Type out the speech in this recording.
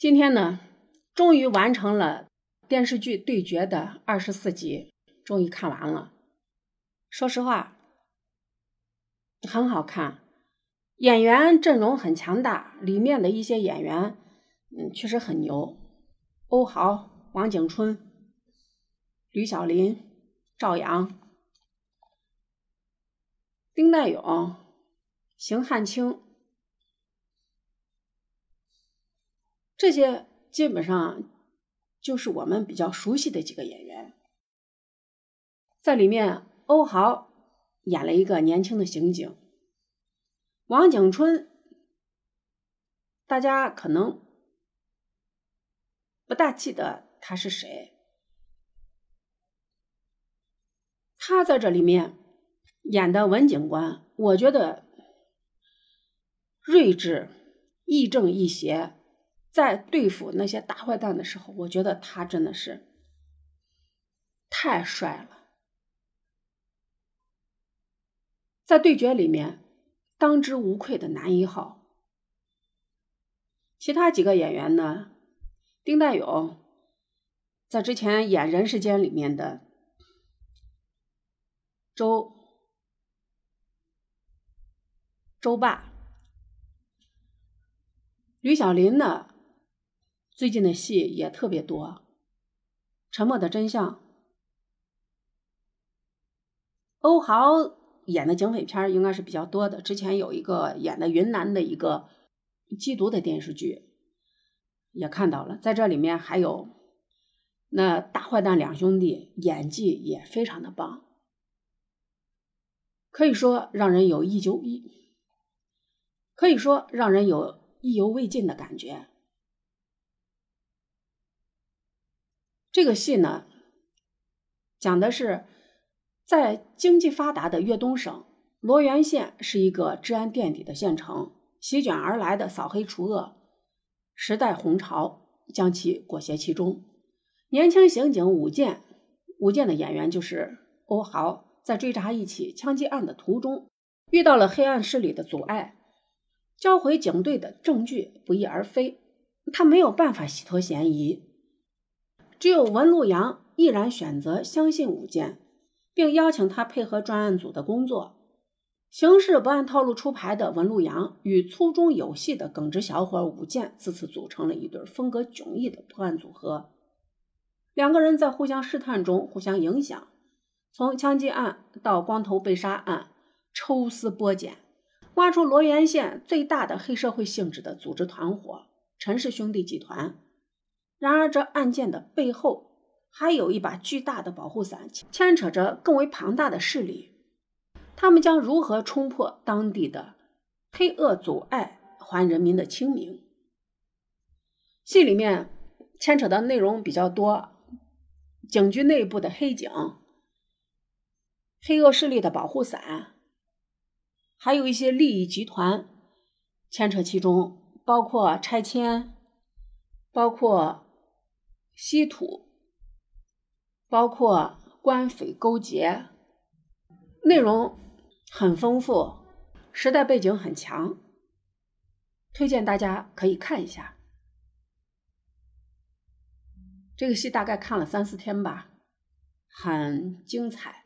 今天呢，终于完成了电视剧《对决》的二十四集，终于看完了。说实话，很好看，演员阵容很强大，里面的一些演员，嗯，确实很牛。欧豪、王景春、吕小林、赵阳、丁代勇、邢汉清。这些基本上就是我们比较熟悉的几个演员，在里面，欧豪演了一个年轻的刑警，王景春，大家可能不大记得他是谁，他在这里面演的文警官，我觉得睿智、亦正亦邪。在对付那些大坏蛋的时候，我觉得他真的是太帅了。在对决里面，当之无愧的男一号。其他几个演员呢？丁代勇在之前演《人世间》里面的周周霸，吕小林呢？最近的戏也特别多，《沉默的真相》，欧豪演的警匪片应该是比较多的。之前有一个演的云南的一个缉毒的电视剧，也看到了。在这里面还有那大坏蛋两兄弟，演技也非常的棒，可以说让人有意犹意，可以说让人有意犹未尽的感觉。这个戏呢，讲的是在经济发达的粤东省罗源县是一个治安垫底的县城，席卷而来的扫黑除恶时代洪潮将其裹挟其中。年轻刑警武健，武健的演员就是欧豪，在追查一起枪击案的途中，遇到了黑暗势力的阻碍，交回警队的证据不翼而飞，他没有办法洗脱嫌疑。只有文路阳毅然选择相信武健，并邀请他配合专案组的工作。行事不按套路出牌的文路阳与粗中有细的耿直小伙武健，自此组成了一对风格迥异的破案组合。两个人在互相试探中互相影响，从枪击案到光头被杀案，抽丝剥茧，挖出罗源县最大的黑社会性质的组织团伙——陈氏兄弟集团。然而，这案件的背后还有一把巨大的保护伞，牵扯着更为庞大的势力。他们将如何冲破当地的黑恶阻碍，还人民的清明？戏里面牵扯的内容比较多：警局内部的黑警、黑恶势力的保护伞，还有一些利益集团牵扯其中，包括拆迁，包括。稀土，包括官匪勾结，内容很丰富，时代背景很强，推荐大家可以看一下。这个戏大概看了三四天吧，很精彩。